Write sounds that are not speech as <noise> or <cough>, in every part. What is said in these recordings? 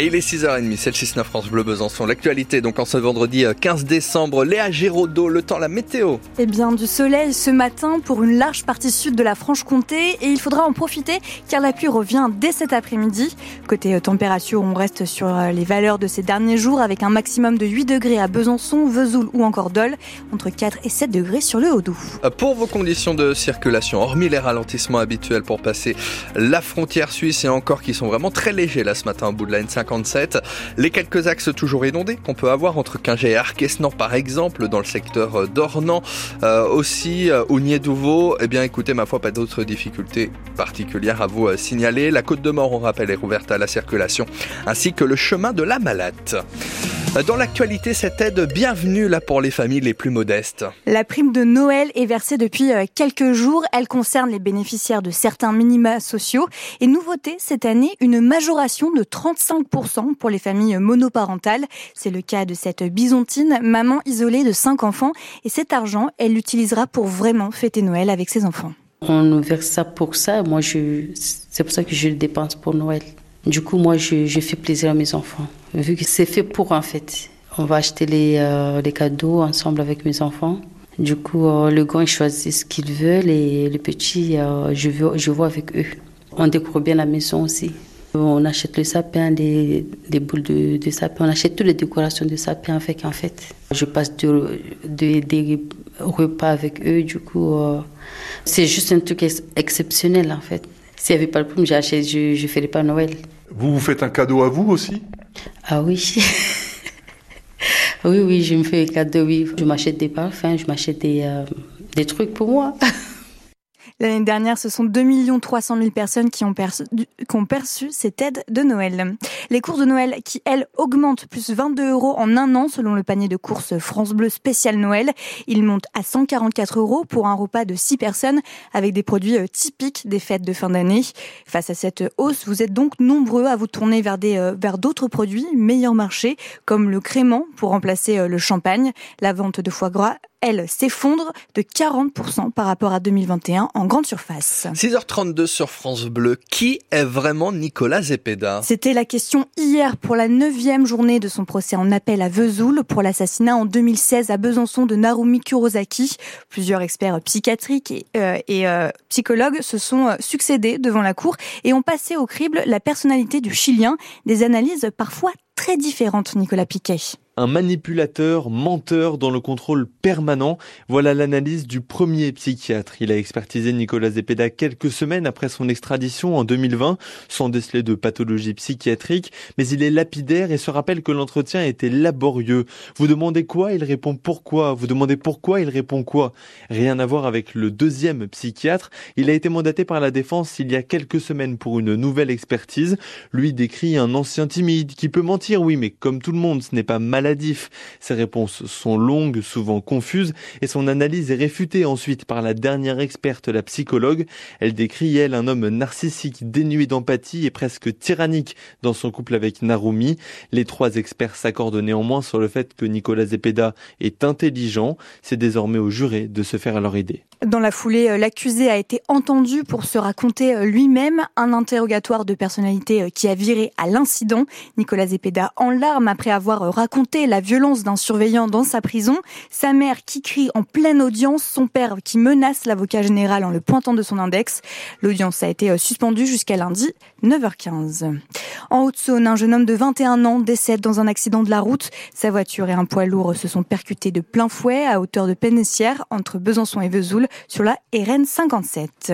Et il est 6h30, c'est le 6-9 France Bleu Besançon. L'actualité, donc en ce vendredi 15 euh, décembre, Léa Giraudot, le temps, la météo. Eh bien, du soleil ce matin pour une large partie sud de la Franche-Comté et il faudra en profiter car la pluie revient dès cet après-midi. Côté euh, température, on reste sur euh, les valeurs de ces derniers jours avec un maximum de 8 degrés à Besançon, Vesoul ou encore Dole, entre 4 et 7 degrés sur le Haut-Doubs. Pour vos conditions de circulation, hormis les ralentissements habituels pour passer la frontière suisse et encore qui sont vraiment très légers là ce matin au bout de la N5, les quelques axes toujours inondés qu'on peut avoir entre Quingé et Arquesnan par exemple dans le secteur d'Ornans, euh, aussi euh, Douveau, eh bien écoutez ma foi pas d'autres difficultés particulières à vous euh, signaler. La côte de Mort on rappelle est rouverte à la circulation ainsi que le chemin de la Malade. Dans l'actualité, cette aide bienvenue là pour les familles les plus modestes. La prime de Noël est versée depuis euh, quelques jours. Elle concerne les bénéficiaires de certains minima sociaux. Et nouveauté cette année, une majoration de 35% pour les familles monoparentales. C'est le cas de cette bisontine, maman isolée de 5 enfants. Et cet argent, elle l'utilisera pour vraiment fêter Noël avec ses enfants. On nous verse ça pour ça. Moi, je... c'est pour ça que je le dépense pour Noël. Du coup, moi, je, fais plaisir à mes enfants vu que c'est fait pour en fait. On va acheter les, euh, les cadeaux ensemble avec mes enfants. Du coup, euh, le grand, il choisit ce qu'il veut et les petits, euh, je, je vois avec eux. On découvre bien la maison aussi. On achète le sapin, des, des boules de, de, sapin, on achète toutes les décorations de sapin avec en fait. Je passe de, des repas avec eux, du coup, c'est juste un truc exceptionnel en fait. S'il n'y avait pas le prix, je ne ferais pas Noël. Vous vous faites un cadeau à vous aussi? Ah oui. <laughs> oui, oui, je me fais un cadeau, oui. Je m'achète des parfums, je m'achète des, euh, des trucs pour moi. <laughs> L'année dernière, ce sont 2 300 000 personnes qui ont, perçu, qui ont perçu cette aide de Noël. Les courses de Noël qui, elles, augmentent plus 22 euros en un an selon le panier de courses France Bleu spécial Noël. Il monte à 144 euros pour un repas de 6 personnes avec des produits euh, typiques des fêtes de fin d'année. Face à cette hausse, vous êtes donc nombreux à vous tourner vers euh, d'autres produits meilleur marché comme le crément pour remplacer euh, le champagne, la vente de foie gras elle, s'effondre de 40% par rapport à 2021 en grande surface. 6h32 sur France Bleu. Qui est vraiment Nicolas Zepeda? C'était la question hier pour la neuvième journée de son procès en appel à Vesoul pour l'assassinat en 2016 à Besançon de Narumi Kurosaki. Plusieurs experts psychiatriques et, euh, euh, psychologues se sont euh, succédés devant la cour et ont passé au crible la personnalité du Chilien. Des analyses parfois très différentes, Nicolas Piquet un manipulateur, menteur dans le contrôle permanent. Voilà l'analyse du premier psychiatre. Il a expertisé Nicolas Zepeda quelques semaines après son extradition en 2020, sans déceler de pathologie psychiatrique, mais il est lapidaire et se rappelle que l'entretien était laborieux. Vous demandez quoi? Il répond pourquoi? Vous demandez pourquoi? Il répond quoi? Rien à voir avec le deuxième psychiatre. Il a été mandaté par la défense il y a quelques semaines pour une nouvelle expertise. Lui décrit un ancien timide qui peut mentir, oui, mais comme tout le monde, ce n'est pas mal ses réponses sont longues, souvent confuses, et son analyse est réfutée ensuite par la dernière experte, la psychologue. Elle décrit, elle, un homme narcissique, dénué d'empathie et presque tyrannique dans son couple avec Narumi. Les trois experts s'accordent néanmoins sur le fait que Nicolas Zepeda est intelligent. C'est désormais au juré de se faire à leur idée. Dans la foulée, euh, l'accusé a été entendu pour se raconter euh, lui-même un interrogatoire de personnalité euh, qui a viré à l'incident. Nicolas Zepeda en larmes après avoir raconté la violence d'un surveillant dans sa prison, sa mère qui crie en pleine audience, son père qui menace l'avocat général en le pointant de son index. L'audience a été euh, suspendue jusqu'à lundi 9h15. En Haute-Saône, un jeune homme de 21 ans décède dans un accident de la route. Sa voiture et un poids lourd se sont percutés de plein fouet à hauteur de Pénessière entre Besançon et Vesoul sur la RN 57.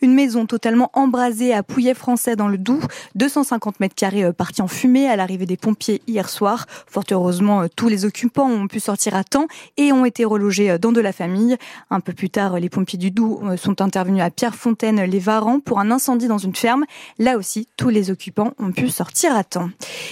Une maison totalement embrasée à Pouillet français dans le Doubs, 250 mètres carrés euh, partis en fumée à l'arrivée des pompiers hier soir. Fort heureusement, euh, tous les occupants ont pu sortir à temps et ont été relogés euh, dans de la famille. Un peu plus tard, les pompiers du Doubs euh, sont intervenus à Pierrefontaine-les Varans pour un incendie dans une ferme. Là aussi, tous les occupants ont pu sortir à temps.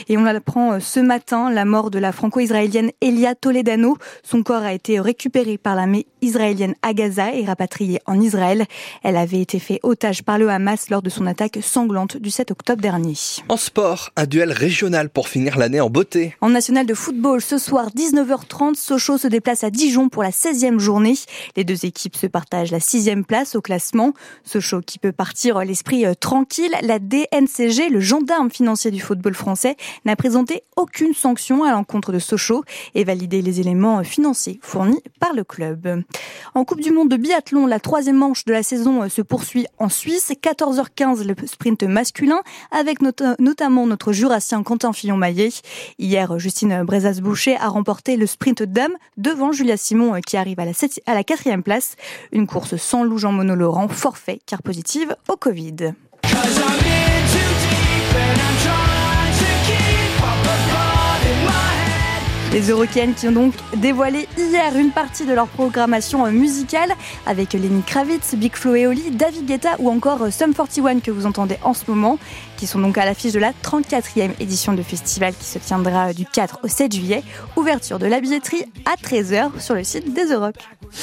Et on apprend ce matin la mort de la franco-israélienne Elia Toledano. Son corps a été récupéré par l'armée israélienne à Gaza et rapatrié en Israël. Elle avait été fait otage par le Hamas lors de son attaque sanglante du 7 octobre dernier. En sport, un duel régional pour finir l'année en beauté. En national de foot, football, ce soir 19h30, Sochaux se déplace à Dijon pour la 16e journée. Les deux équipes se partagent la sixième place au classement. Sochaux qui peut partir l'esprit euh, tranquille. La DNCG, le gendarme financier du football français, n'a présenté aucune sanction à l'encontre de Sochaux et validé les éléments financiers fournis par le club. En Coupe du Monde de biathlon, la troisième manche de la saison se poursuit en Suisse. 14h15 le sprint masculin avec notamment notre jurassien Quentin Hier, Justine Brezas-Boucher a remporté le sprint dame devant Julia Simon qui arrive à la, quatrième place. Une course sans loup Jean Monod Laurent, forfait car positive au Covid. Les Eurocaines qui ont donc dévoilé hier une partie de leur programmation musicale avec Lenny Kravitz, Big Flo et Oli, David Guetta ou encore Sum 41 que vous entendez en ce moment, qui sont donc à l'affiche de la 34e édition du festival qui se tiendra du 4 au 7 juillet. Ouverture de la billetterie à 13h sur le site des Euroc.